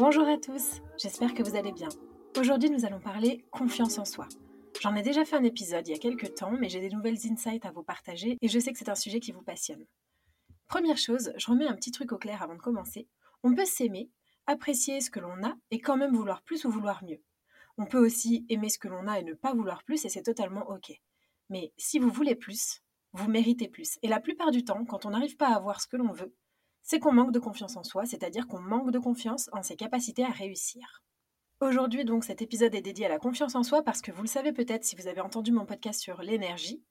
Bonjour à tous, j'espère que vous allez bien. Aujourd'hui nous allons parler confiance en soi. J'en ai déjà fait un épisode il y a quelques temps, mais j'ai des nouvelles insights à vous partager et je sais que c'est un sujet qui vous passionne. Première chose, je remets un petit truc au clair avant de commencer. On peut s'aimer, apprécier ce que l'on a et quand même vouloir plus ou vouloir mieux. On peut aussi aimer ce que l'on a et ne pas vouloir plus et c'est totalement ok. Mais si vous voulez plus, vous méritez plus. Et la plupart du temps, quand on n'arrive pas à avoir ce que l'on veut, c'est qu'on manque de confiance en soi, c'est-à-dire qu'on manque de confiance en ses capacités à réussir. Aujourd'hui, donc, cet épisode est dédié à la confiance en soi parce que vous le savez peut-être si vous avez entendu mon podcast sur l'énergie.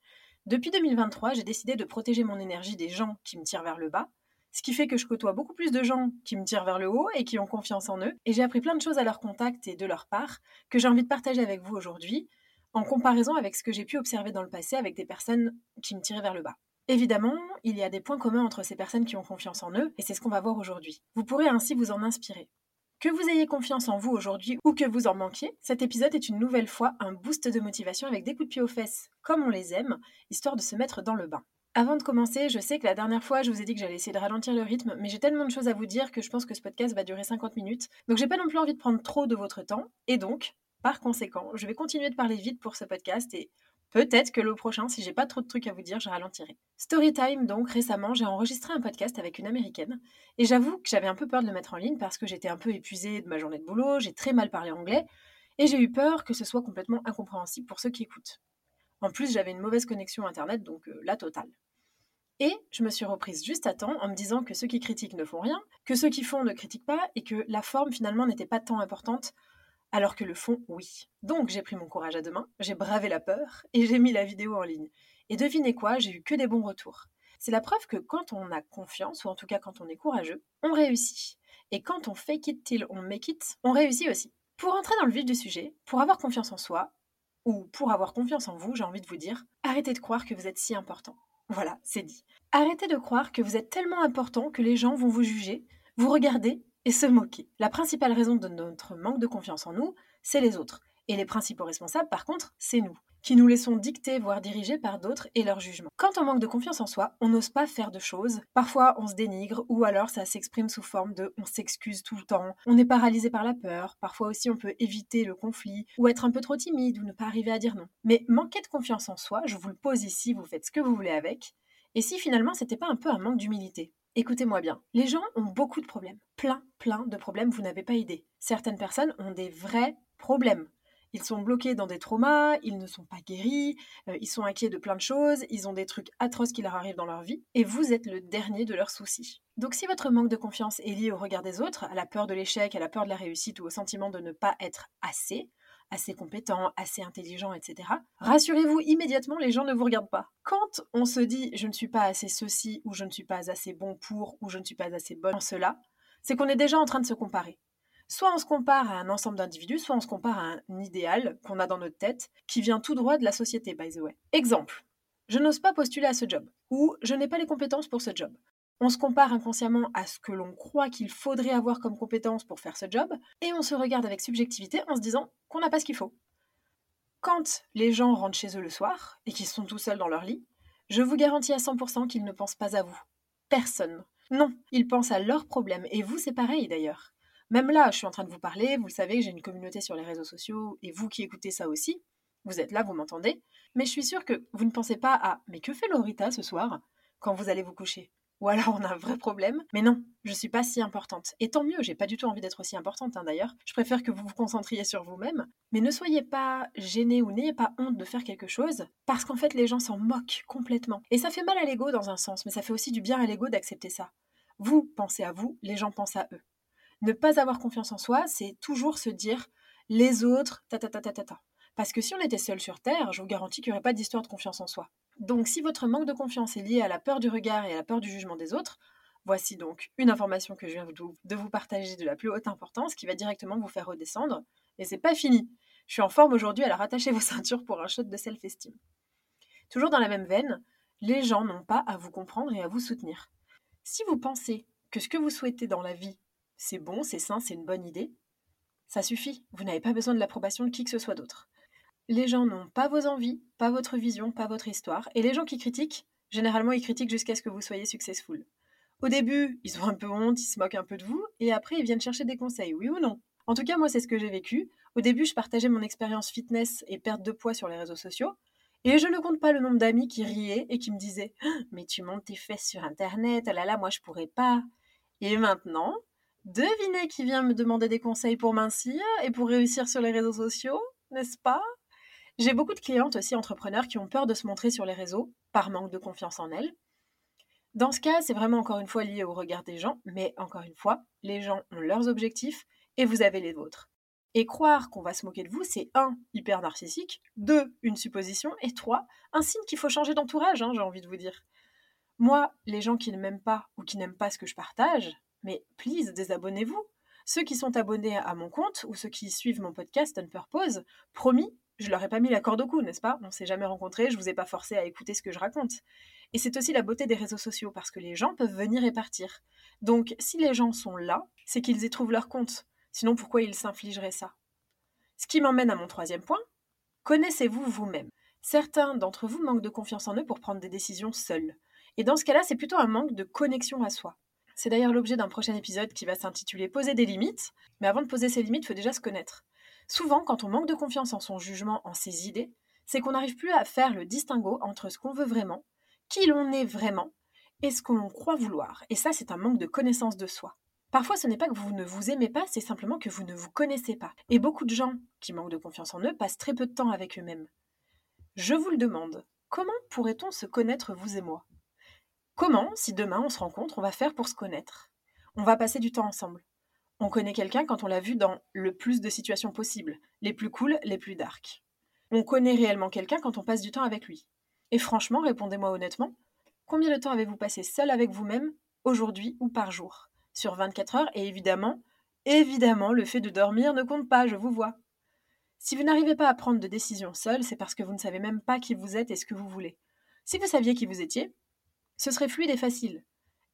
Depuis 2023, j'ai décidé de protéger mon énergie des gens qui me tirent vers le bas, ce qui fait que je côtoie beaucoup plus de gens qui me tirent vers le haut et qui ont confiance en eux. Et j'ai appris plein de choses à leur contact et de leur part que j'ai envie de partager avec vous aujourd'hui, en comparaison avec ce que j'ai pu observer dans le passé avec des personnes qui me tiraient vers le bas. Évidemment, il y a des points communs entre ces personnes qui ont confiance en eux, et c'est ce qu'on va voir aujourd'hui. Vous pourrez ainsi vous en inspirer. Que vous ayez confiance en vous aujourd'hui ou que vous en manquiez, cet épisode est une nouvelle fois un boost de motivation avec des coups de pied aux fesses, comme on les aime, histoire de se mettre dans le bain. Avant de commencer, je sais que la dernière fois, je vous ai dit que j'allais essayer de ralentir le rythme, mais j'ai tellement de choses à vous dire que je pense que ce podcast va durer 50 minutes, donc j'ai pas non plus envie de prendre trop de votre temps, et donc, par conséquent, je vais continuer de parler vite pour ce podcast et Peut-être que le prochain, si j'ai pas trop de trucs à vous dire, je ralentirai. Storytime, donc récemment, j'ai enregistré un podcast avec une américaine et j'avoue que j'avais un peu peur de le mettre en ligne parce que j'étais un peu épuisée de ma journée de boulot, j'ai très mal parlé anglais et j'ai eu peur que ce soit complètement incompréhensible pour ceux qui écoutent. En plus, j'avais une mauvaise connexion internet, donc euh, la totale. Et je me suis reprise juste à temps en me disant que ceux qui critiquent ne font rien, que ceux qui font ne critiquent pas et que la forme finalement n'était pas tant importante alors que le fond, oui. Donc j'ai pris mon courage à deux mains, j'ai bravé la peur et j'ai mis la vidéo en ligne. Et devinez quoi, j'ai eu que des bons retours. C'est la preuve que quand on a confiance, ou en tout cas quand on est courageux, on réussit. Et quand on fake it till on make it, on réussit aussi. Pour entrer dans le vif du sujet, pour avoir confiance en soi, ou pour avoir confiance en vous, j'ai envie de vous dire, arrêtez de croire que vous êtes si important. Voilà, c'est dit. Arrêtez de croire que vous êtes tellement important que les gens vont vous juger, vous regarder et se moquer. La principale raison de notre manque de confiance en nous, c'est les autres. Et les principaux responsables, par contre, c'est nous, qui nous laissons dicter, voire diriger par d'autres et leur jugement. Quand on manque de confiance en soi, on n'ose pas faire de choses. Parfois, on se dénigre, ou alors ça s'exprime sous forme de on s'excuse tout le temps, on est paralysé par la peur, parfois aussi on peut éviter le conflit, ou être un peu trop timide, ou ne pas arriver à dire non. Mais manquer de confiance en soi, je vous le pose ici, vous faites ce que vous voulez avec, et si finalement c'était pas un peu un manque d'humilité? Écoutez-moi bien, les gens ont beaucoup de problèmes, plein, plein de problèmes, vous n'avez pas idée. Certaines personnes ont des vrais problèmes. Ils sont bloqués dans des traumas, ils ne sont pas guéris, euh, ils sont inquiets de plein de choses, ils ont des trucs atroces qui leur arrivent dans leur vie, et vous êtes le dernier de leurs soucis. Donc si votre manque de confiance est lié au regard des autres, à la peur de l'échec, à la peur de la réussite ou au sentiment de ne pas être assez, assez compétent, assez intelligent, etc. Rassurez-vous, immédiatement, les gens ne vous regardent pas. Quand on se dit je ne suis pas assez ceci, ou je ne suis pas assez bon pour, ou je ne suis pas assez bonne en cela, c'est qu'on est déjà en train de se comparer. Soit on se compare à un ensemble d'individus, soit on se compare à un idéal qu'on a dans notre tête, qui vient tout droit de la société, by the way. Exemple, je n'ose pas postuler à ce job, ou je n'ai pas les compétences pour ce job. On se compare inconsciemment à ce que l'on croit qu'il faudrait avoir comme compétences pour faire ce job, et on se regarde avec subjectivité en se disant qu'on n'a pas ce qu'il faut. Quand les gens rentrent chez eux le soir, et qu'ils sont tout seuls dans leur lit, je vous garantis à 100% qu'ils ne pensent pas à vous. Personne. Non, ils pensent à leurs problèmes, et vous c'est pareil d'ailleurs. Même là, je suis en train de vous parler, vous le savez, j'ai une communauté sur les réseaux sociaux, et vous qui écoutez ça aussi, vous êtes là, vous m'entendez, mais je suis sûre que vous ne pensez pas à Mais que fait Lorita ce soir? Quand vous allez vous coucher? Ou alors on a un vrai problème. Mais non, je suis pas si importante. Et tant mieux, j'ai pas du tout envie d'être aussi importante hein, d'ailleurs. Je préfère que vous vous concentriez sur vous-même. Mais ne soyez pas gênés ou n'ayez pas honte de faire quelque chose, parce qu'en fait les gens s'en moquent complètement. Et ça fait mal à l'ego dans un sens, mais ça fait aussi du bien à l'ego d'accepter ça. Vous pensez à vous, les gens pensent à eux. Ne pas avoir confiance en soi, c'est toujours se dire les autres, ta ta ta ta ta ta. Parce que si on était seul sur Terre, je vous garantis qu'il n'y aurait pas d'histoire de confiance en soi. Donc si votre manque de confiance est lié à la peur du regard et à la peur du jugement des autres, voici donc une information que je viens de vous partager de la plus haute importance qui va directement vous faire redescendre. Et c'est pas fini. Je suis en forme aujourd'hui, alors attachez vos ceintures pour un shot de self-esteem. Toujours dans la même veine, les gens n'ont pas à vous comprendre et à vous soutenir. Si vous pensez que ce que vous souhaitez dans la vie c'est bon, c'est sain, c'est une bonne idée, ça suffit. Vous n'avez pas besoin de l'approbation de qui que ce soit d'autre. Les gens n'ont pas vos envies, pas votre vision, pas votre histoire. Et les gens qui critiquent, généralement, ils critiquent jusqu'à ce que vous soyez successful. Au début, ils ont un peu honte, ils se moquent un peu de vous, et après, ils viennent chercher des conseils, oui ou non? En tout cas, moi, c'est ce que j'ai vécu. Au début, je partageais mon expérience fitness et perte de poids sur les réseaux sociaux. Et je ne compte pas le nombre d'amis qui riaient et qui me disaient «Ah, Mais tu montes tes fesses sur Internet, ah là là, moi je pourrais pas. Et maintenant, Devinez qui vient me demander des conseils pour mincir et pour réussir sur les réseaux sociaux, n'est-ce pas? J'ai beaucoup de clientes aussi entrepreneurs qui ont peur de se montrer sur les réseaux par manque de confiance en elles. Dans ce cas, c'est vraiment encore une fois lié au regard des gens, mais encore une fois, les gens ont leurs objectifs et vous avez les vôtres. Et croire qu'on va se moquer de vous, c'est un, hyper narcissique, deux, une supposition, et trois, un signe qu'il faut changer d'entourage, hein, j'ai envie de vous dire. Moi, les gens qui ne m'aiment pas ou qui n'aiment pas ce que je partage, mais please, désabonnez-vous. Ceux qui sont abonnés à mon compte ou ceux qui suivent mon podcast On Purpose, promis, je leur ai pas mis la corde au cou, n'est-ce pas? On s'est jamais rencontrés, je vous ai pas forcé à écouter ce que je raconte. Et c'est aussi la beauté des réseaux sociaux parce que les gens peuvent venir et partir. Donc si les gens sont là, c'est qu'ils y trouvent leur compte. Sinon pourquoi ils s'infligeraient ça? Ce qui m'emmène à mon troisième point. Connaissez-vous vous-même? Certains d'entre vous manquent de confiance en eux pour prendre des décisions seuls. Et dans ce cas-là, c'est plutôt un manque de connexion à soi. C'est d'ailleurs l'objet d'un prochain épisode qui va s'intituler Poser des limites, mais avant de poser ses limites, il faut déjà se connaître. Souvent, quand on manque de confiance en son jugement, en ses idées, c'est qu'on n'arrive plus à faire le distinguo entre ce qu'on veut vraiment, qui l'on est vraiment, et ce qu'on croit vouloir. Et ça, c'est un manque de connaissance de soi. Parfois, ce n'est pas que vous ne vous aimez pas, c'est simplement que vous ne vous connaissez pas. Et beaucoup de gens qui manquent de confiance en eux passent très peu de temps avec eux-mêmes. Je vous le demande, comment pourrait-on se connaître vous et moi? Comment, si demain on se rencontre, on va faire pour se connaître? On va passer du temps ensemble. On connaît quelqu'un quand on l'a vu dans le plus de situations possibles, les plus cool, les plus dark. On connaît réellement quelqu'un quand on passe du temps avec lui. Et franchement, répondez-moi honnêtement, combien de temps avez-vous passé seul avec vous-même, aujourd'hui ou par jour Sur 24 heures, et évidemment, évidemment, le fait de dormir ne compte pas, je vous vois. Si vous n'arrivez pas à prendre de décision seul, c'est parce que vous ne savez même pas qui vous êtes et ce que vous voulez. Si vous saviez qui vous étiez, ce serait fluide et facile.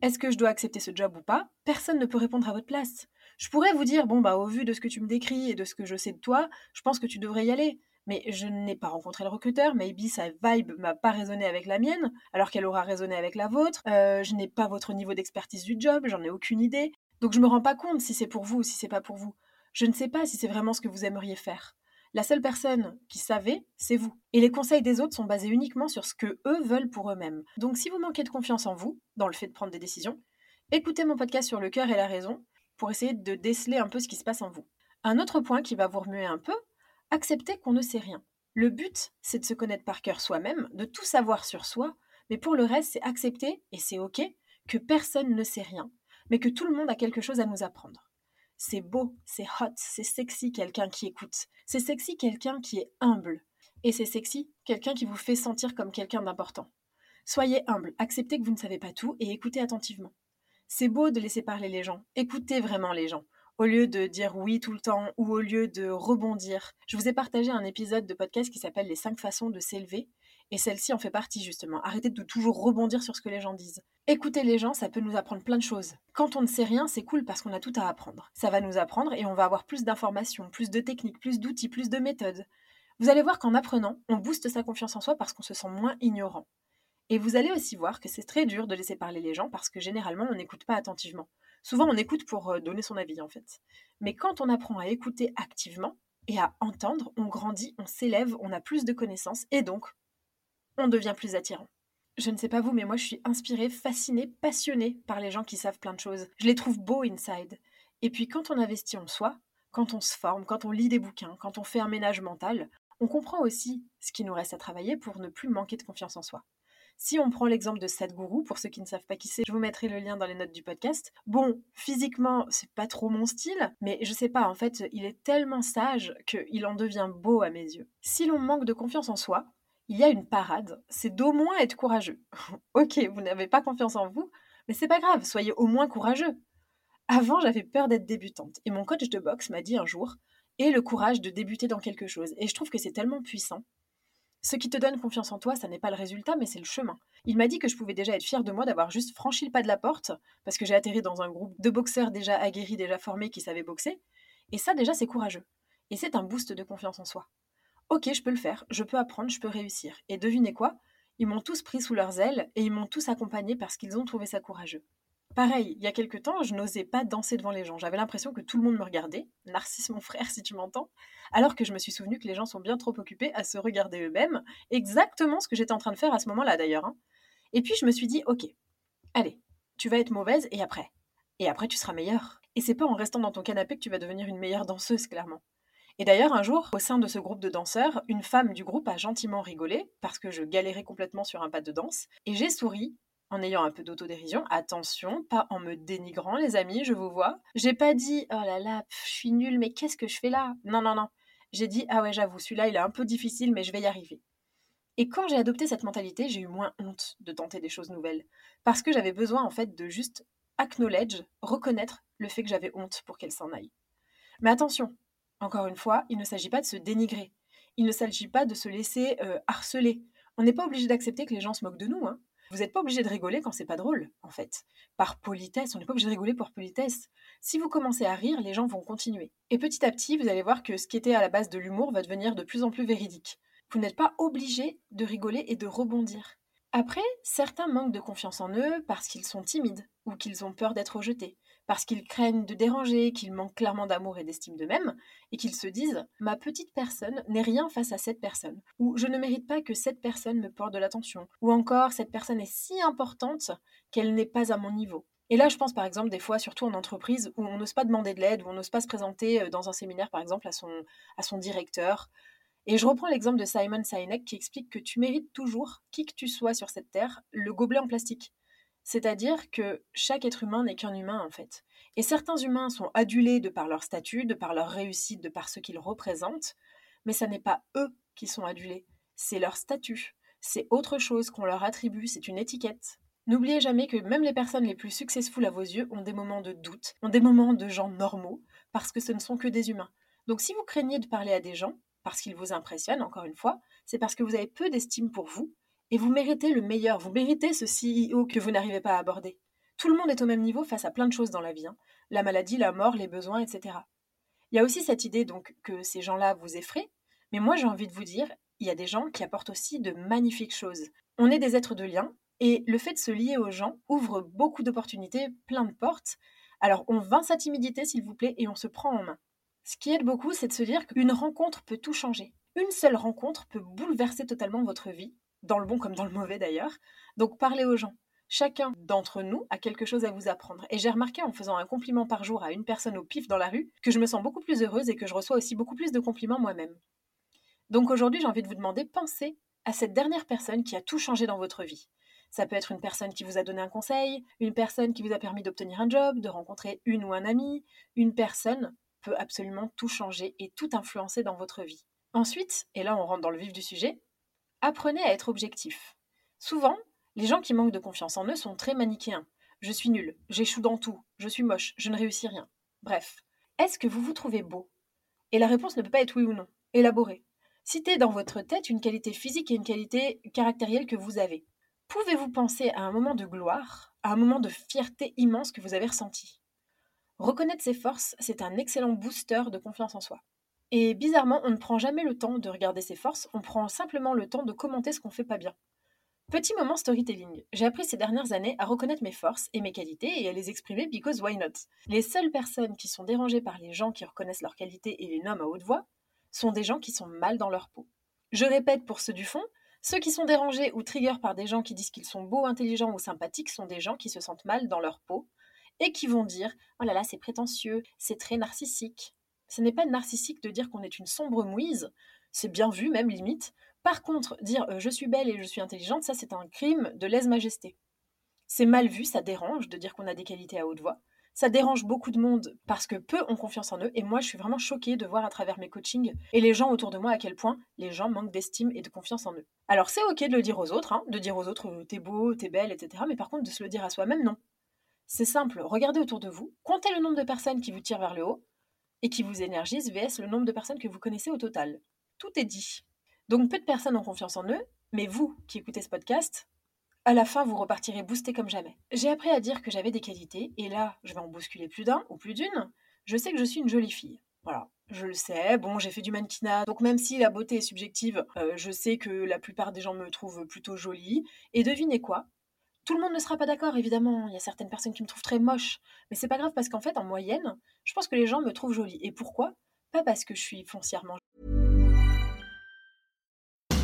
Est-ce que je dois accepter ce job ou pas? Personne ne peut répondre à votre place. Je pourrais vous dire, bon, bah, au vu de ce que tu me décris et de ce que je sais de toi, je pense que tu devrais y aller. Mais je n'ai pas rencontré le recruteur, maybe sa vibe m'a pas résonné avec la mienne, alors qu'elle aura résonné avec la vôtre. Euh, je n'ai pas votre niveau d'expertise du job, j'en ai aucune idée. Donc je me rends pas compte si c'est pour vous ou si c'est pas pour vous. Je ne sais pas si c'est vraiment ce que vous aimeriez faire. La seule personne qui savait, c'est vous. Et les conseils des autres sont basés uniquement sur ce que eux veulent pour eux-mêmes. Donc si vous manquez de confiance en vous, dans le fait de prendre des décisions, écoutez mon podcast sur le cœur et la raison pour essayer de déceler un peu ce qui se passe en vous. Un autre point qui va vous remuer un peu, Accepter qu'on ne sait rien. Le but, c'est de se connaître par cœur soi-même, de tout savoir sur soi, mais pour le reste, c'est accepter, et c'est ok, que personne ne sait rien, mais que tout le monde a quelque chose à nous apprendre. C'est beau, c'est hot, c'est sexy quelqu'un qui écoute. C'est sexy quelqu'un qui est humble. Et c'est sexy quelqu'un qui vous fait sentir comme quelqu'un d'important. Soyez humble, acceptez que vous ne savez pas tout et écoutez attentivement. C'est beau de laisser parler les gens. Écoutez vraiment les gens. Au lieu de dire oui tout le temps ou au lieu de rebondir. Je vous ai partagé un épisode de podcast qui s'appelle Les 5 façons de s'élever. Et celle-ci en fait partie justement. Arrêtez de toujours rebondir sur ce que les gens disent. Écouter les gens, ça peut nous apprendre plein de choses. Quand on ne sait rien, c'est cool parce qu'on a tout à apprendre. Ça va nous apprendre et on va avoir plus d'informations, plus de techniques, plus d'outils, plus de méthodes. Vous allez voir qu'en apprenant, on booste sa confiance en soi parce qu'on se sent moins ignorant. Et vous allez aussi voir que c'est très dur de laisser parler les gens parce que généralement on n'écoute pas attentivement. Souvent on écoute pour euh, donner son avis en fait. Mais quand on apprend à écouter activement et à entendre, on grandit, on s'élève, on a plus de connaissances et donc on devient plus attirant. Je ne sais pas vous, mais moi je suis inspirée, fascinée, passionnée par les gens qui savent plein de choses. Je les trouve beaux inside. Et puis quand on investit en soi, quand on se forme, quand on lit des bouquins, quand on fait un ménage mental, on comprend aussi ce qui nous reste à travailler pour ne plus manquer de confiance en soi. Si on prend l'exemple de Sadhguru, pour ceux qui ne savent pas qui c'est, je vous mettrai le lien dans les notes du podcast. Bon, physiquement, c'est pas trop mon style, mais je sais pas, en fait, il est tellement sage qu'il en devient beau à mes yeux. Si l'on manque de confiance en soi, il y a une parade, c'est d'au moins être courageux. ok, vous n'avez pas confiance en vous, mais c'est pas grave, soyez au moins courageux. Avant, j'avais peur d'être débutante, et mon coach de boxe m'a dit un jour, et le courage de débuter dans quelque chose. Et je trouve que c'est tellement puissant. Ce qui te donne confiance en toi, ça n'est pas le résultat, mais c'est le chemin. Il m'a dit que je pouvais déjà être fière de moi d'avoir juste franchi le pas de la porte, parce que j'ai atterri dans un groupe de boxeurs déjà aguerris, déjà formés, qui savaient boxer. Et ça, déjà, c'est courageux. Et c'est un boost de confiance en soi. Ok, je peux le faire, je peux apprendre, je peux réussir. Et devinez quoi? Ils m'ont tous pris sous leurs ailes et ils m'ont tous accompagné parce qu'ils ont trouvé ça courageux. Pareil, il y a quelques temps, je n'osais pas danser devant les gens. J'avais l'impression que tout le monde me regardait. Narcisse, mon frère, si tu m'entends. Alors que je me suis souvenu que les gens sont bien trop occupés à se regarder eux-mêmes. Exactement ce que j'étais en train de faire à ce moment-là, d'ailleurs. Hein. Et puis, je me suis dit, ok, allez, tu vas être mauvaise et après. Et après, tu seras meilleure. Et c'est pas en restant dans ton canapé que tu vas devenir une meilleure danseuse, clairement. Et d'ailleurs, un jour, au sein de ce groupe de danseurs, une femme du groupe a gentiment rigolé parce que je galérais complètement sur un pas de danse. Et j'ai souri en ayant un peu d'autodérision. Attention, pas en me dénigrant, les amis, je vous vois. J'ai pas dit oh là là, je suis nulle, mais qu'est-ce que je fais là? Non, non, non. J'ai dit ah ouais, j'avoue, celui-là, il est un peu difficile, mais je vais y arriver. Et quand j'ai adopté cette mentalité, j'ai eu moins honte de tenter des choses nouvelles. Parce que j'avais besoin, en fait, de juste acknowledge, reconnaître le fait que j'avais honte pour qu'elle s'en aille. Mais attention, encore une fois, il ne s'agit pas de se dénigrer. Il ne s'agit pas de se laisser euh, harceler. On n'est pas obligé d'accepter que les gens se moquent de nous. Hein. Vous n'êtes pas obligé de rigoler quand c'est pas drôle, en fait. Par politesse, on n'est pas obligé de rigoler pour politesse. Si vous commencez à rire, les gens vont continuer. Et petit à petit, vous allez voir que ce qui était à la base de l'humour va devenir de plus en plus véridique. Vous n'êtes pas obligé de rigoler et de rebondir. Après, certains manquent de confiance en eux parce qu'ils sont timides ou qu'ils ont peur d'être rejetés parce qu'ils craignent de déranger, qu'ils manquent clairement d'amour et d'estime d'eux-mêmes, et qu'ils se disent Ma petite personne n'est rien face à cette personne, ou je ne mérite pas que cette personne me porte de l'attention, ou encore cette personne est si importante qu'elle n'est pas à mon niveau. Et là, je pense par exemple des fois, surtout en entreprise, où on n'ose pas demander de l'aide, où on n'ose pas se présenter euh, dans un séminaire par exemple à son, directeur. Et je reprends l'exemple de Simon Sinek qui explique que tu mérites toujours, qui que tu sois sur cette terre, le gobelet en plastique. C'est-à-dire que chaque être humain n'est qu'un humain en fait. Et certains humains sont adulés de par leur statut, de par leur réussite, de par ce qu'ils représentent, mais ce n'est pas eux qui sont adulés, c'est leur statut. C'est autre chose qu'on leur attribue, c'est une étiquette. N'oubliez jamais que même les personnes les plus successful à vos yeux ont des moments de doute, ont des moments de gens normaux, parce que ce ne sont que des humains. Donc si vous craignez de parler à des gens, parce qu'ils vous impressionnent, encore une fois, c'est parce que vous avez peu d'estime pour vous et vous méritez le meilleur, vous méritez ce CEO que vous n'arrivez pas à aborder. Tout le monde est au même niveau face à plein de choses dans la vie, hein. la maladie, la mort, les besoins, etc. Il y a aussi cette idée donc que ces gens-là vous effraient, mais moi j'ai envie de vous dire, il y a des gens qui apportent aussi de magnifiques choses. On est des êtres de lien, et le fait de se lier aux gens ouvre beaucoup d'opportunités, plein de portes. Alors on vainc sa timidité s'il vous plaît et on se prend en main. Ce qui aide beaucoup, c'est de se dire qu'une rencontre peut tout changer. Une seule rencontre peut bouleverser totalement votre vie dans le bon comme dans le mauvais d'ailleurs. Donc parlez aux gens. Chacun d'entre nous a quelque chose à vous apprendre. Et j'ai remarqué en faisant un compliment par jour à une personne au pif dans la rue que je me sens beaucoup plus heureuse et que je reçois aussi beaucoup plus de compliments moi-même. Donc aujourd'hui, j'ai envie de vous demander, pensez à cette dernière personne qui a tout changé dans votre vie. Ça peut être une personne qui vous a donné un conseil, une personne qui vous a permis d'obtenir un job, de rencontrer une ou un ami. Une personne peut absolument tout changer et tout influencer dans votre vie. Ensuite, et là on rentre dans le vif du sujet, apprenez à être objectif. Souvent, les gens qui manquent de confiance en eux sont très manichéens. Je suis nul, j'échoue dans tout, je suis moche, je ne réussis rien. Bref, est-ce que vous vous trouvez beau? Et la réponse ne peut pas être oui ou non. Élaborez. Citez dans votre tête une qualité physique et une qualité caractérielle que vous avez. Pouvez-vous penser à un moment de gloire, à un moment de fierté immense que vous avez ressenti? Reconnaître ses forces, c'est un excellent booster de confiance en soi. Et bizarrement, on ne prend jamais le temps de regarder ses forces, on prend simplement le temps de commenter ce qu'on fait pas bien. Petit moment storytelling. J'ai appris ces dernières années à reconnaître mes forces et mes qualités et à les exprimer because why not? Les seules personnes qui sont dérangées par les gens qui reconnaissent leurs qualités et les nomment à haute voix sont des gens qui sont mal dans leur peau. Je répète pour ceux du fond, ceux qui sont dérangés ou triggers par des gens qui disent qu'ils sont beaux, intelligents ou sympathiques sont des gens qui se sentent mal dans leur peau et qui vont dire Oh là là, c'est prétentieux, c'est très narcissique. Ce n'est pas narcissique de dire qu'on est une sombre mouise, c'est bien vu même limite. Par contre, dire euh, je suis belle et je suis intelligente, ça c'est un crime de lèse-majesté. C'est mal vu, ça dérange de dire qu'on a des qualités à haute voix. Ça dérange beaucoup de monde parce que peu ont confiance en eux et moi je suis vraiment choquée de voir à travers mes coachings et les gens autour de moi à quel point les gens manquent d'estime et de confiance en eux. Alors c'est ok de le dire aux autres, hein, de dire aux autres euh, t'es beau, t'es belle, etc. Mais par contre de se le dire à soi-même, non. C'est simple, regardez autour de vous, comptez le nombre de personnes qui vous tirent vers le haut et qui vous énergisent vs le nombre de personnes que vous connaissez au total. Tout est dit. Donc peu de personnes ont confiance en eux, mais vous qui écoutez ce podcast, à la fin vous repartirez boosté comme jamais. J'ai appris à dire que j'avais des qualités, et là je vais en bousculer plus d'un ou plus d'une. Je sais que je suis une jolie fille. Voilà, je le sais. Bon, j'ai fait du mannequinat, donc même si la beauté est subjective, euh, je sais que la plupart des gens me trouvent plutôt jolie. Et devinez quoi? Tout le monde ne sera pas d'accord, évidemment. Il y a certaines personnes qui me trouvent très moche. Mais c'est pas grave parce qu'en fait, en moyenne, je pense que les gens me trouvent jolie. Et pourquoi? Pas parce que je suis foncièrement.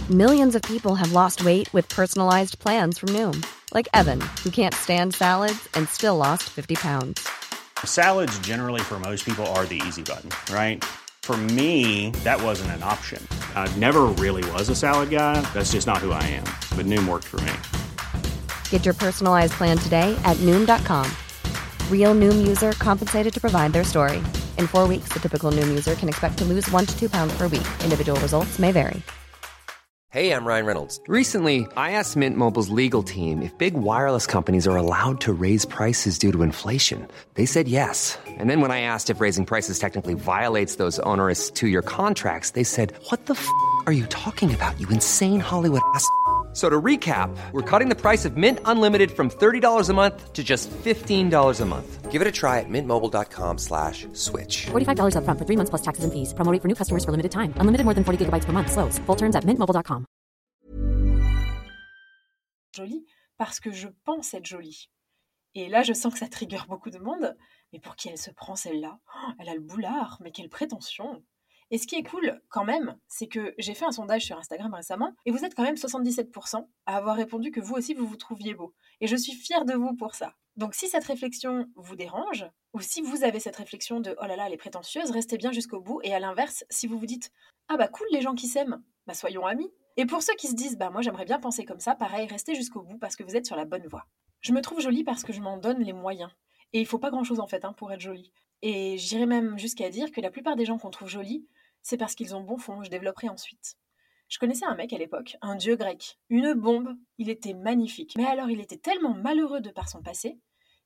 Millions of people have lost weight with personalized plans from Noom, like Evan, who can't stand salads and still lost 50 pounds. Salads, generally, for most people, are the easy button, right? For me, that wasn't an option. I never really was a salad guy. That's just not who I am. But Noom worked for me. Get your personalized plan today at Noom.com. Real Noom user compensated to provide their story. In four weeks, the typical Noom user can expect to lose one to two pounds per week. Individual results may vary. Hey, I'm Ryan Reynolds. Recently, I asked Mint Mobile's legal team if big wireless companies are allowed to raise prices due to inflation. They said yes. And then when I asked if raising prices technically violates those onerous two year contracts, they said, What the f are you talking about, you insane Hollywood ass? So to recap, we're cutting the price of Mint Unlimited from $30 a month to just $15 a month. Give it a try at mintmobile.com slash switch. $45 upfront for three months plus taxes and fees. Promo rate for new customers for limited time. Unlimited more than 40 gigabytes per month. Slows. Full terms at mintmobile.com. Jolie parce que je pense être jolie. Et là, je sens que ça trigger beaucoup de monde. Mais pour qui elle se prend celle-là? Oh, Elle a le boulard, mais quelle prétention Et ce qui est cool quand même, c'est que j'ai fait un sondage sur Instagram récemment et vous êtes quand même 77% à avoir répondu que vous aussi vous vous trouviez beau. Et je suis fière de vous pour ça. Donc si cette réflexion vous dérange, ou si vous avez cette réflexion de oh là là, elle est prétentieuse, restez bien jusqu'au bout. Et à l'inverse, si vous vous dites ah bah cool les gens qui s'aiment, bah soyons amis. Et pour ceux qui se disent bah moi j'aimerais bien penser comme ça, pareil, restez jusqu'au bout parce que vous êtes sur la bonne voie. Je me trouve jolie parce que je m'en donne les moyens. Et il faut pas grand chose en fait hein, pour être jolie. Et j'irais même jusqu'à dire que la plupart des gens qu'on trouve jolis c'est parce qu'ils ont bon fond, je développerai ensuite. Je connaissais un mec à l'époque, un dieu grec, une bombe, il était magnifique. Mais alors il était tellement malheureux de par son passé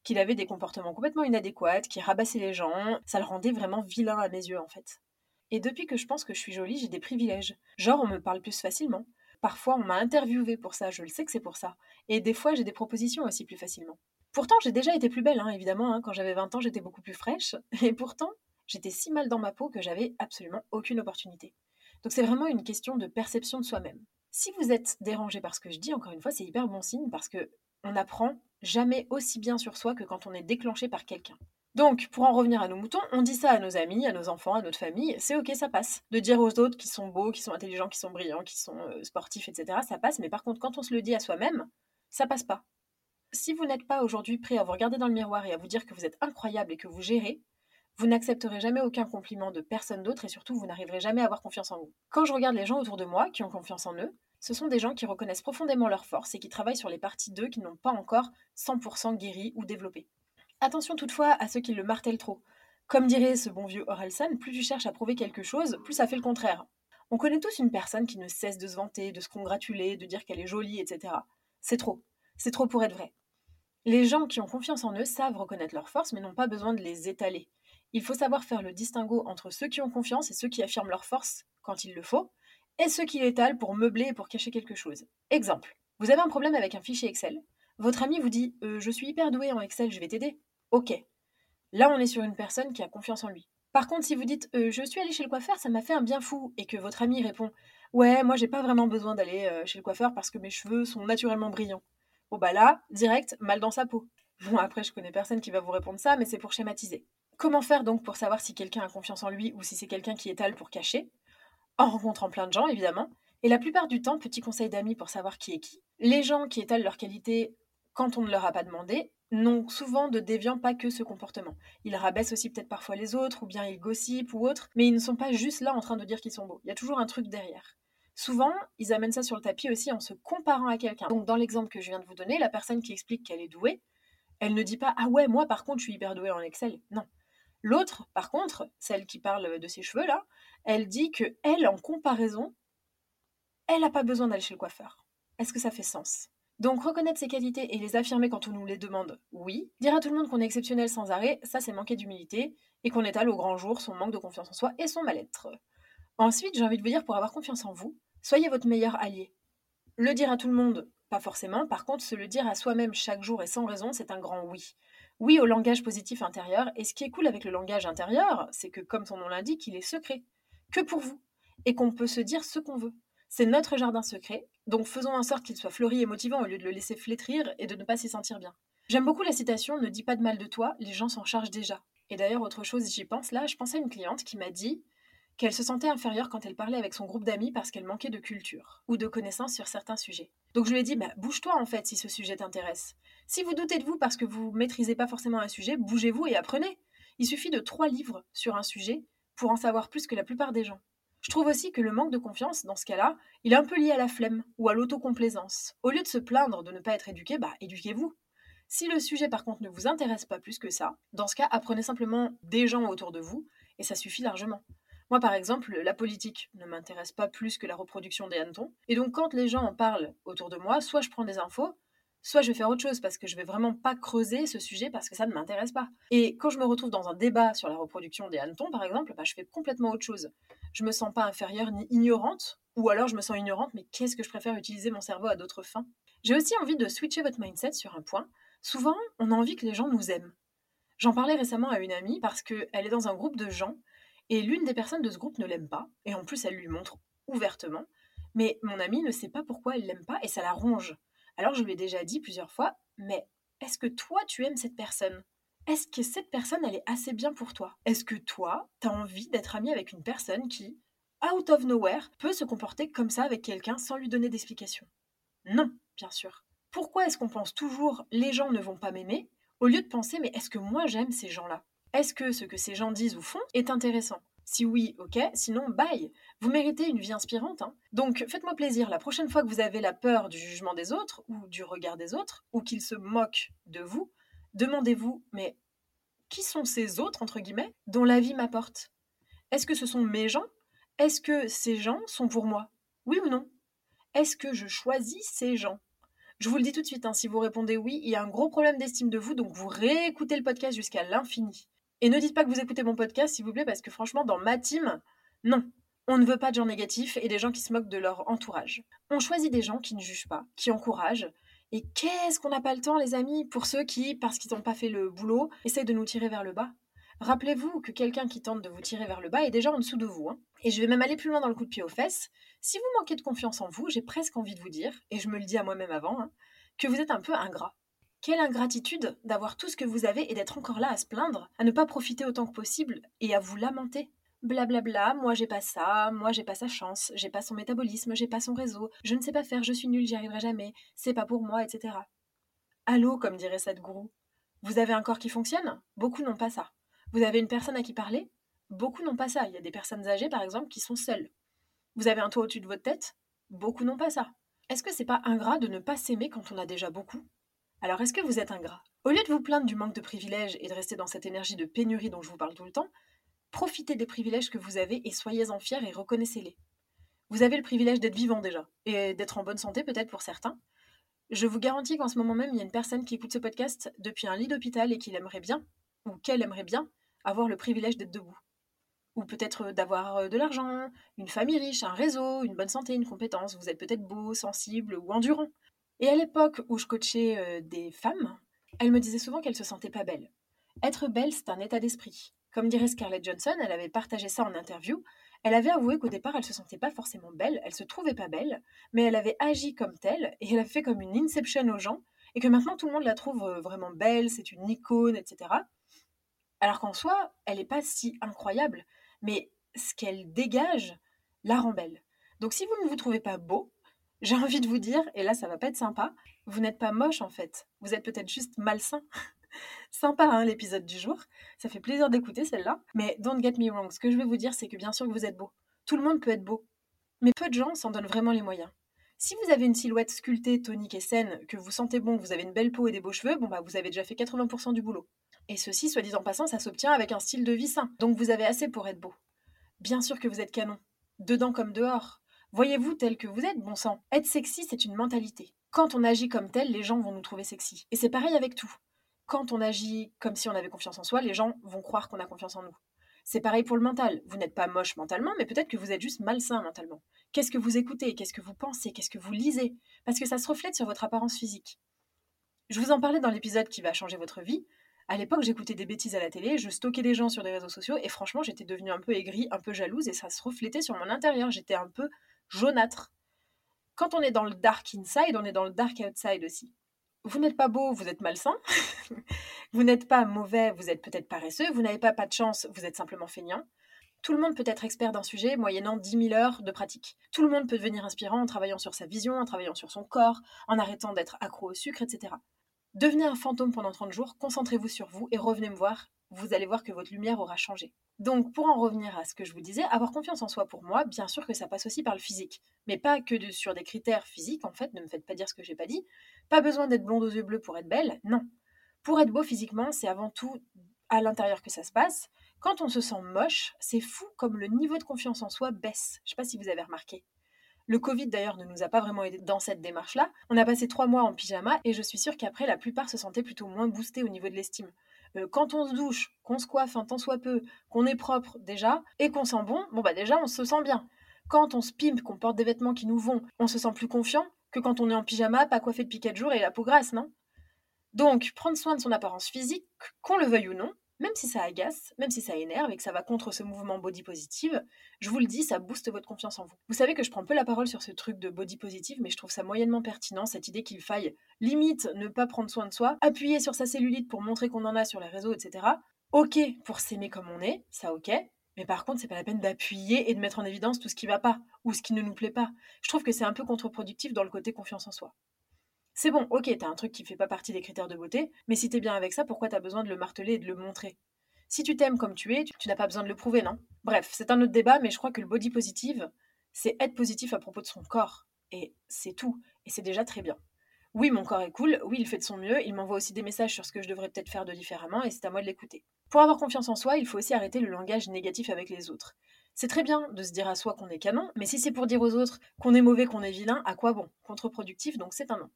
qu'il avait des comportements complètement inadéquats, qui rabassaient les gens, ça le rendait vraiment vilain à mes yeux en fait. Et depuis que je pense que je suis jolie, j'ai des privilèges. Genre on me parle plus facilement. Parfois on m'a interviewé pour ça, je le sais que c'est pour ça. Et des fois j'ai des propositions aussi plus facilement. Pourtant j'ai déjà été plus belle, hein, évidemment, hein. quand j'avais 20 ans j'étais beaucoup plus fraîche. Et pourtant j'étais si mal dans ma peau que j'avais absolument aucune opportunité. Donc c'est vraiment une question de perception de soi-même. Si vous êtes dérangé par ce que je dis, encore une fois, c'est hyper bon signe parce que on n'apprend jamais aussi bien sur soi que quand on est déclenché par quelqu'un. Donc, pour en revenir à nos moutons, on dit ça à nos amis, à nos enfants, à notre famille, c'est ok, ça passe. De dire aux autres qu'ils sont beaux, qu'ils sont intelligents, qu'ils sont brillants, qu'ils sont euh, sportifs, etc., ça passe, mais par contre, quand on se le dit à soi-même, ça passe pas. Si vous n'êtes pas aujourd'hui prêt à vous regarder dans le miroir et à vous dire que vous êtes incroyable et que vous gérez, Vous n'accepterez jamais aucun compliment de personne d'autre et surtout vous n'arriverez jamais à avoir confiance en vous. Quand je regarde les gens autour de moi qui ont confiance en eux, ce sont des gens qui reconnaissent profondément leurs forces et qui travaillent sur les parties d'eux qui n'ont pas encore 100% guéri ou développé. Attention toutefois à ceux qui le martèlent trop. Comme dirait ce bon vieux Orelsan, plus tu cherches à prouver quelque chose, plus ça fait le contraire. On connaît tous une personne qui ne cesse de se vanter, de se congratuler, de dire qu'elle est jolie, etc. C'est trop. C'est trop pour être vrai. Les gens qui ont confiance en eux savent reconnaître leurs forces mais n'ont pas besoin de les étaler. Il faut savoir faire le distinguo entre ceux qui ont confiance et ceux qui affirment leur force quand il le faut, et ceux qui l'étalent pour meubler et pour cacher quelque chose. Exemple, vous avez un problème avec un fichier Excel. Votre ami vous dit euh, Je suis hyper doué en Excel, je vais t'aider. Ok. Là, on est sur une personne qui a confiance en lui. Par contre, si vous dites euh, Je suis allé chez le coiffeur, ça m'a fait un bien fou, et que votre ami répond Ouais, moi j'ai pas vraiment besoin d'aller euh, chez le coiffeur parce que mes cheveux sont naturellement brillants. Bon bah là, direct, mal dans sa peau. Bon, après, je connais personne qui va vous répondre ça, mais c'est pour schématiser. Comment faire donc pour savoir si quelqu'un a confiance en lui ou si c'est quelqu'un qui étale pour cacher En rencontrant plein de gens, évidemment. Et la plupart du temps, petit conseil d'amis pour savoir qui est qui, les gens qui étalent leurs qualités quand on ne leur a pas demandé n'ont souvent de déviant pas que ce comportement. Ils rabaissent aussi peut-être parfois les autres, ou bien ils gossipent ou autre, mais ils ne sont pas juste là en train de dire qu'ils sont beaux. Il y a toujours un truc derrière. Souvent, ils amènent ça sur le tapis aussi en se comparant à quelqu'un. Donc dans l'exemple que je viens de vous donner, la personne qui explique qu'elle est douée, elle ne dit pas Ah ouais, moi par contre je suis hyper douée en Excel. Non. L'autre, par contre, celle qui parle de ses cheveux là, elle dit que elle, en comparaison, elle n'a pas besoin d'aller chez le coiffeur. Est-ce que ça fait sens? Donc reconnaître ses qualités et les affirmer quand on nous les demande, oui. Dire à tout le monde qu'on est exceptionnel sans arrêt, ça c'est manquer d'humilité et qu'on étale au grand jour son manque de confiance en soi et son mal-être. Ensuite, j'ai envie de vous dire pour avoir confiance en vous, soyez votre meilleur allié. Le dire à tout le monde, pas forcément, par contre, se le dire à soi-même chaque jour et sans raison, c'est un grand oui. Oui au langage positif intérieur, et ce qui est cool avec le langage intérieur, c'est que comme son nom l'indique, il est secret, que pour vous, et qu'on peut se dire ce qu'on veut. C'est notre jardin secret, donc faisons en sorte qu'il soit fleuri et motivant au lieu de le laisser flétrir et de ne pas s'y sentir bien. J'aime beaucoup la citation Ne dis pas de mal de toi, les gens s'en chargent déjà. Et d'ailleurs, autre chose, j'y pense là, je pensais à une cliente qui m'a dit qu'elle se sentait inférieure quand elle parlait avec son groupe d'amis parce qu'elle manquait de culture ou de connaissances sur certains sujets. Donc je lui ai dit, bah, bouge-toi en fait si ce sujet t'intéresse. Si vous doutez de vous parce que vous maîtrisez pas forcément un sujet, bougez-vous et apprenez. Il suffit de trois livres sur un sujet pour en savoir plus que la plupart des gens. Je trouve aussi que le manque de confiance, dans ce cas-là, il est un peu lié à la flemme ou à l'autocomplaisance. Au lieu de se plaindre de ne pas être éduqué, bah éduquez-vous. Si le sujet par contre ne vous intéresse pas plus que ça, dans ce cas, apprenez simplement des gens autour de vous et ça suffit largement. Moi, par exemple, la politique ne m'intéresse pas plus que la reproduction des hannetons. Et donc, quand les gens en parlent autour de moi, soit je prends des infos, soit je vais faire autre chose parce que je vais vraiment pas creuser ce sujet parce que ça ne m'intéresse pas. Et quand je me retrouve dans un débat sur la reproduction des hannetons, par exemple, bah, je fais complètement autre chose. Je me sens pas inférieure ni ignorante, ou alors je me sens ignorante, mais qu'est-ce que je préfère utiliser mon cerveau à d'autres fins? J'ai aussi envie de switcher votre mindset sur un point. Souvent, on a envie que les gens nous aiment. J'en parlais récemment à une amie parce qu'elle est dans un groupe de gens et l'une des personnes de ce groupe ne l'aime pas, et en plus elle lui montre ouvertement. Mais mon amie ne sait pas pourquoi elle l'aime pas et ça la ronge. Alors je lui ai déjà dit plusieurs fois, mais est-ce que toi tu aimes cette personne? Est-ce que cette personne elle est assez bien pour toi? Est-ce que toi t'as envie d'être ami avec une personne qui, out of nowhere, peut se comporter comme ça avec quelqu'un sans lui donner d'explication? Non, bien sûr. Pourquoi est-ce qu'on pense toujours les gens ne vont pas m'aimer? Au lieu de penser mais est-ce que moi j'aime ces gens-là? Est-ce que ce que ces gens disent ou font est intéressant? Si oui, ok, sinon bye. Vous méritez une vie inspirante. Hein. Donc faites-moi plaisir, la prochaine fois que vous avez la peur du jugement des autres ou du regard des autres, ou qu'ils se moquent de vous, demandez-vous, mais qui sont ces autres, entre guillemets, dont la vie m'apporte? Est-ce que ce sont mes gens? Est-ce que ces gens sont pour moi? Oui ou non? Est-ce que je choisis ces gens? Je vous le dis tout de suite, hein, si vous répondez oui, il y a un gros problème d'estime de vous, donc vous réécoutez le podcast jusqu'à l'infini. Et ne dites pas que vous écoutez mon podcast, s'il vous plaît, parce que franchement, dans ma team, non. On ne veut pas de gens négatifs et des gens qui se moquent de leur entourage. On choisit des gens qui ne jugent pas, qui encouragent. Et qu'est-ce qu'on n'a pas le temps, les amis, pour ceux qui, parce qu'ils n'ont pas fait le boulot, essayent de nous tirer vers le bas? Rappelez-vous que quelqu'un qui tente de vous tirer vers le bas est déjà en dessous de vous. Hein. Et je vais même aller plus loin dans le coup de pied aux fesses. Si vous manquez de confiance en vous, j'ai presque envie de vous dire, et je me le dis à moi-même avant, hein, que vous êtes un peu ingrat. Quelle ingratitude d'avoir tout ce que vous avez et d'être encore là à se plaindre, à ne pas profiter autant que possible et à vous lamenter. Blablabla, bla bla, moi j'ai pas ça, moi j'ai pas sa chance, j'ai pas son métabolisme, j'ai pas son réseau, je ne sais pas faire, je suis nulle, j'y arriverai jamais, c'est pas pour moi, etc. Allô, comme dirait gourou. Vous avez un corps qui fonctionne? Beaucoup n'ont pas ça. Vous avez une personne à qui parler? Beaucoup n'ont pas ça. Il y a des personnes âgées, par exemple, qui sont seules. Vous avez un toit au-dessus de votre tête? Beaucoup n'ont pas ça. Est-ce que c'est pas ingrat de ne pas s'aimer quand on a déjà beaucoup? Alors est-ce que vous êtes ingrat? Au lieu de vous plaindre du manque de privilèges et de rester dans cette énergie de pénurie dont je vous parle tout le temps, profitez des privilèges que vous avez et soyez-en fiers et reconnaissez-les. Vous avez le privilège d'être vivant déjà, et d'être en bonne santé peut-être pour certains. Je vous garantis qu'en ce moment même, il y a une personne qui écoute ce podcast depuis un lit d'hôpital et qu'il aimerait bien, ou qu'elle aimerait bien, avoir le privilège d'être debout ou peut-être d'avoir de l'argent, une famille riche, un réseau, une bonne santé, une compétence. Vous êtes peut-être beau, sensible ou endurant. Et à l'époque où je coachais des femmes, elles me disaient souvent qu'elles se sentaient pas belles. Être belle, c'est un état d'esprit. Comme dirait Scarlett Johnson, elle avait partagé ça en interview. Elle avait avoué qu'au départ, elle se sentait pas forcément belle, elle se trouvait pas belle, mais elle avait agi comme telle et elle a fait comme une inception aux gens et que maintenant tout le monde la trouve vraiment belle, c'est une icône, etc. Alors qu'en soi, elle n'est pas si incroyable mais ce qu'elle dégage la rend belle. Donc si vous ne vous trouvez pas beau, j'ai envie de vous dire, et là ça va pas être sympa, vous n'êtes pas moche en fait, vous êtes peut-être juste malsain. sympa hein, l'épisode du jour, ça fait plaisir d'écouter celle-là, mais don't get me wrong, ce que je vais vous dire c'est que bien sûr que vous êtes beau. Tout le monde peut être beau, mais peu de gens s'en donnent vraiment les moyens. Si vous avez une silhouette sculptée, tonique et saine, que vous sentez bon, que vous avez une belle peau et des beaux cheveux, bon bah vous avez déjà fait 80% du boulot. Et ceci, soit dit en passant, ça s'obtient avec un style de vie sain. Donc vous avez assez pour être beau. Bien sûr que vous êtes canon, dedans comme dehors. Voyez-vous tel que vous êtes, bon sang. Être sexy, c'est une mentalité. Quand on agit comme tel, les gens vont nous trouver sexy. Et c'est pareil avec tout. Quand on agit comme si on avait confiance en soi, les gens vont croire qu'on a confiance en nous. C'est pareil pour le mental. Vous n'êtes pas moche mentalement, mais peut-être que vous êtes juste malsain mentalement. Qu'est-ce que vous écoutez? Qu'est-ce que vous pensez? Qu'est-ce que vous lisez? Parce que ça se reflète sur votre apparence physique. Je vous en parlais dans l'épisode qui va changer votre vie. À l'époque, j'écoutais des bêtises à la télé, je stockais des gens sur les réseaux sociaux et franchement, j'étais devenue un peu aigrie, un peu jalouse et ça se reflétait sur mon intérieur. J'étais un peu jaunâtre. Quand on est dans le dark inside, on est dans le dark outside aussi. Vous n'êtes pas beau, vous êtes malsain. vous n'êtes pas mauvais, vous êtes peut-être paresseux. Vous n'avez pas pas de chance, vous êtes simplement feignant. Tout le monde peut être expert d'un sujet moyennant 10 000 heures de pratique. Tout le monde peut devenir inspirant en travaillant sur sa vision, en travaillant sur son corps, en arrêtant d'être accro au sucre, etc. Devenez un fantôme pendant 30 jours, concentrez-vous sur vous et revenez me voir. Vous allez voir que votre lumière aura changé. Donc, pour en revenir à ce que je vous disais, avoir confiance en soi pour moi, bien sûr que ça passe aussi par le physique. Mais pas que sur des critères physiques, en fait, ne me faites pas dire ce que j'ai pas dit. Pas besoin d'être blonde aux yeux bleus pour être belle, non. Pour être beau physiquement, c'est avant tout à l'intérieur que ça se passe. Quand on se sent moche, c'est fou comme le niveau de confiance en soi baisse. Je sais pas si vous avez remarqué. Le Covid d'ailleurs ne nous a pas vraiment aidé dans cette démarche-là. On a passé trois mois en pyjama et je suis sûre qu'après la plupart se sentaient plutôt moins boostés au niveau de l'estime. Euh, quand on se douche, qu'on se coiffe un tant soit peu, qu'on est propre déjà et qu'on sent bon, bon bah déjà on se sent bien. Quand on se pimpe, qu'on porte des vêtements qui nous vont, on se sent plus confiant que quand on est en pyjama, pas coiffé depuis quatre jours et la peau grasse, non? Donc prendre soin de son apparence physique, qu'on le veuille ou non, même si ça agace, même si ça énerve et que ça va contre ce mouvement body positive, je vous le dis, ça booste votre confiance en vous. Vous savez que je prends peu la parole sur ce truc de body positive, mais je trouve ça moyennement pertinent, cette idée qu'il faille limite ne pas prendre soin de soi, appuyer sur sa cellulite pour montrer qu'on en a sur les réseaux, etc. Ok pour s'aimer comme on est, ça ok, mais par contre, c'est pas la peine d'appuyer et de mettre en évidence tout ce qui va pas ou ce qui ne nous plaît pas. Je trouve que c'est un peu contre-productif dans le côté confiance en soi. C'est bon, ok, t'as un truc qui fait pas partie des critères de beauté, mais si t'es bien avec ça, pourquoi t'as besoin de le marteler et de le montrer? Si tu t'aimes comme tu es, tu, n'as pas besoin de le prouver, non? Bref, c'est un autre débat, mais je crois que le body positive, c'est être positif à propos de son corps. Et c'est tout. Et c'est déjà très bien. Oui, mon corps est cool, oui, il fait de son mieux, il m'envoie aussi des messages sur ce que je devrais peut-être faire de différemment, et c'est à moi de l'écouter. Pour avoir confiance en soi, il faut aussi arrêter le langage négatif avec les autres. C'est très bien de se dire à soi qu'on est canon, mais si c'est pour dire aux autres qu'on est mauvais, qu'on est vilain, à quoi bon? Contre-productif, donc c'est un non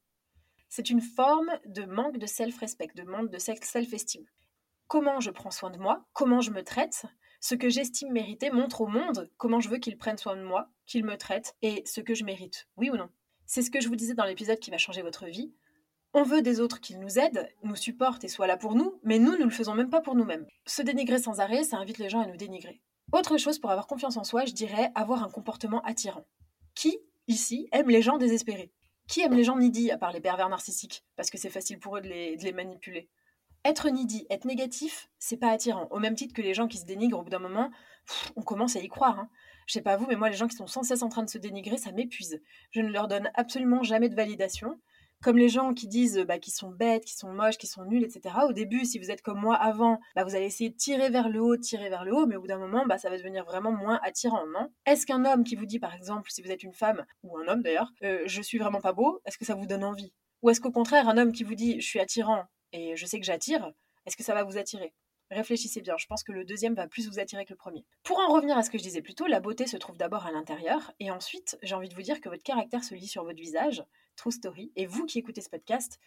c'est une forme de manque de self-respect, de manque de self-estime. Comment je prends soin de moi, comment je me traite, ce que j'estime mériter montre au monde comment je veux qu'il prenne soin de moi, qu'il me traite et ce que je mérite, oui ou non? C'est ce que je vous disais dans l'épisode qui va changer votre vie. On veut des autres qu'ils nous aident, nous supportent et soient là pour nous, mais nous, nous ne le faisons même pas pour nous-mêmes. Se dénigrer sans arrêt, ça invite les gens à nous dénigrer. Autre chose pour avoir confiance en soi, je dirais avoir un comportement attirant. Qui, ici, aime les gens désespérés? Qui aime les gens needy à part les pervers narcissiques? Parce que c'est facile pour eux de les, manipuler. Être needy, être négatif, c'est pas attirant. Au même titre que les gens qui se dénigrent, au bout d'un moment, on commence à y croire. Hein. Je sais pas vous, mais moi, les gens qui sont sans cesse en train de se dénigrer, ça m'épuise. Je ne leur donne absolument jamais de validation. Comme les gens qui disent bah, qu'ils sont bêtes, qu'ils sont moches, qu'ils sont nuls, etc. Au début, si vous êtes comme moi avant, bah, vous allez essayer de tirer vers le haut, tirer vers le haut, mais au bout d'un moment, bah, ça va devenir vraiment moins attirant, non? Est-ce qu'un homme qui vous dit, par exemple, si vous êtes une femme, ou un homme d'ailleurs, euh, je suis vraiment pas beau, est-ce que ça vous donne envie? Ou est-ce qu'au contraire, un homme qui vous dit, je suis attirant et je sais que j'attire, est-ce que ça va vous attirer? Réfléchissez bien, je pense que le deuxième va plus vous attirer que le premier. Pour en revenir à ce que je disais plus tôt, la beauté se trouve d'abord à l'intérieur, et ensuite, j'ai envie de vous dire que votre caractère se lit sur votre visage, true story, et vous qui écoutez ce podcast,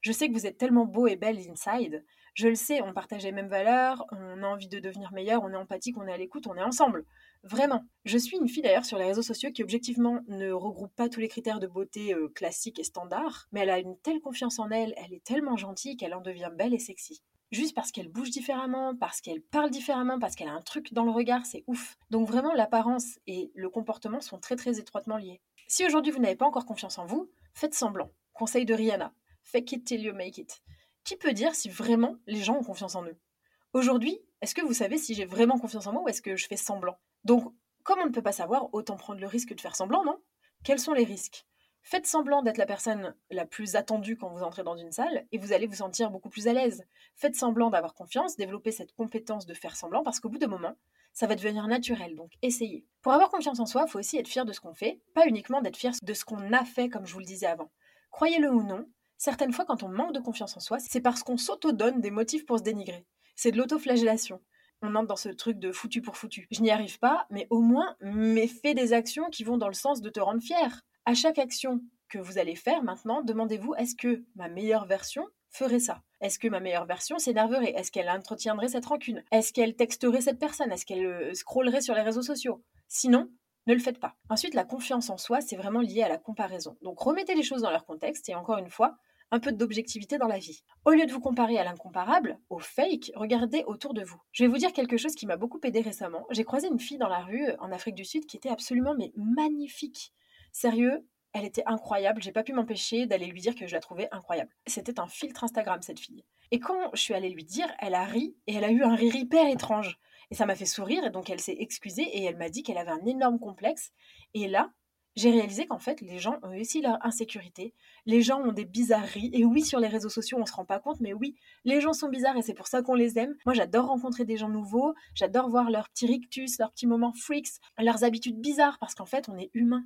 je sais que vous êtes tellement beau et belle inside, je le sais, on partage les mêmes valeurs, on a envie de devenir meilleur, on est empathique, on est à l'écoute, on est ensemble. Vraiment. Je suis une fille d'ailleurs sur les réseaux sociaux qui objectivement ne regroupe pas tous les critères de beauté euh, classiques et standards, mais elle a une telle confiance en elle, elle est tellement gentille qu'elle en devient belle et sexy juste parce qu'elle bouge différemment, parce qu'elle parle différemment, parce qu'elle a un truc dans le regard, c'est ouf. Donc vraiment, l'apparence et le comportement sont très très étroitement liés. Si aujourd'hui vous n'avez pas encore confiance en vous, faites semblant. Conseil de Rihanna. Fake it till you make it. Qui peut dire si vraiment les gens ont confiance en eux? Aujourd'hui, est-ce que vous savez si j'ai vraiment confiance en moi ou est-ce que je fais semblant? Donc, comme on ne peut pas savoir, autant prendre le risque de faire semblant, non? Quels sont les risques? Faites semblant d'être la personne la plus attendue quand vous entrez dans une salle et vous allez vous sentir beaucoup plus à l'aise. Faites semblant d'avoir confiance, développez cette compétence de faire semblant parce qu'au bout d'un moment, ça va devenir naturel, donc essayez. Pour avoir confiance en soi, il faut aussi être fier de ce qu'on fait, pas uniquement d'être fier de ce qu'on a fait comme je vous le disais avant. Croyez-le ou non, certaines fois quand on manque de confiance en soi, c'est parce qu'on s'auto-donne des motifs pour se dénigrer. C'est de l'autoflagellation on entre dans ce truc de foutu pour foutu. Je n'y arrive pas, mais au moins, mais fais des actions qui vont dans le sens de te rendre fier à chaque action que vous allez faire maintenant, demandez-vous est-ce que ma meilleure version ferait ça? Est-ce que ma meilleure version s'énerverait? Est-ce qu'elle entretiendrait cette rancune? Est-ce qu'elle texterait cette personne? Est-ce qu'elle euh, scrollerait sur les réseaux sociaux? Sinon, ne le faites pas. Ensuite, la confiance en soi, c'est vraiment lié à la comparaison. Donc remettez les choses dans leur contexte et encore une fois, un peu d'objectivité dans la vie. Au lieu de vous comparer à l'incomparable, au fake, regardez autour de vous. Je vais vous dire quelque chose qui m'a beaucoup aidé récemment. J'ai croisé une fille dans la rue en Afrique du Sud qui était absolument mais magnifique. Sérieux, elle était incroyable, j'ai pas pu m'empêcher d'aller lui dire que je la trouvais incroyable. C'était un filtre Instagram cette fille. Et quand je suis allée lui dire, elle a ri et elle a eu un rire hyper étrange. Et ça m'a fait sourire et donc elle s'est excusée et elle m'a dit qu'elle avait un énorme complexe. Et là, j'ai réalisé qu'en fait, les gens ont aussi leur insécurité. Les gens ont des bizarreries. Et oui, sur les réseaux sociaux, on se rend pas compte, mais oui, les gens sont bizarres et c'est pour ça qu'on les aime. Moi, j'adore rencontrer des gens nouveaux. J'adore voir leurs petits rictus, leurs petits moments freaks, leurs habitudes bizarres parce qu'en fait, on est humain.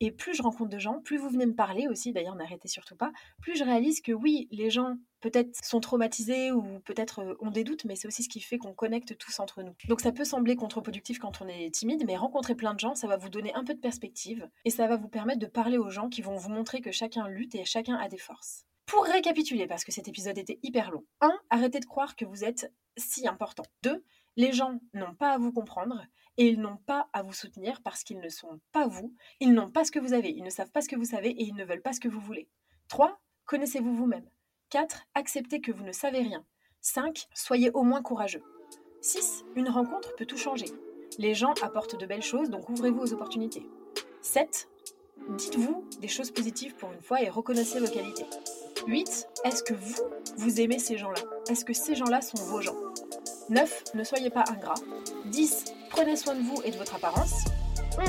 Et plus je rencontre de gens, plus vous venez me parler aussi, d'ailleurs n'arrêtez surtout pas, plus je réalise que oui, les gens peut-être sont traumatisés ou peut-être euh, ont des doutes, mais c'est aussi ce qui fait qu'on connecte tous entre nous. Donc ça peut sembler contre-productif quand on est timide, mais rencontrer plein de gens, ça va vous donner un peu de perspective et ça va vous permettre de parler aux gens qui vont vous montrer que chacun lutte et chacun a des forces. Pour récapituler, parce que cet épisode était hyper long. 1. Arrêtez de croire que vous êtes si important. 2. Les gens n'ont pas à vous comprendre et ils n'ont pas à vous soutenir parce qu'ils ne sont pas vous, ils n'ont pas ce que vous avez, ils ne savent pas ce que vous savez et ils ne veulent pas ce que vous voulez. 3. Connaissez-vous vous-même. 4. Acceptez que vous ne savez rien. 5. Soyez au moins courageux. 6. Une rencontre peut tout changer. Les gens apportent de belles choses, donc ouvrez-vous aux opportunités. 7. Dites-vous des choses positives pour une fois et reconnaissez vos qualités. 8. Est-ce que vous, vous aimez ces gens-là? Est-ce que ces gens-là sont vos gens? 9. Ne soyez pas ingrat. 10. Prenez soin de vous et de votre apparence.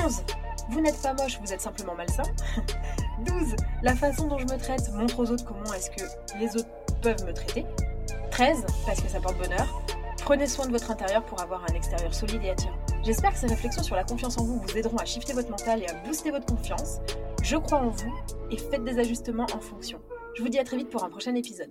11. Vous n'êtes pas moche, vous êtes simplement malsain. 12. La façon dont je me traite montre aux autres comment est-ce que les autres peuvent me traiter. 13. Parce que ça porte bonheur. Prenez soin de votre intérieur pour avoir un extérieur solide et attirant. J'espère que ces réflexions sur la confiance en vous vous aideront à shifter votre mental et à booster votre confiance. Je crois en vous et faites des ajustements en fonction. Je vous dis à très vite pour un prochain épisode.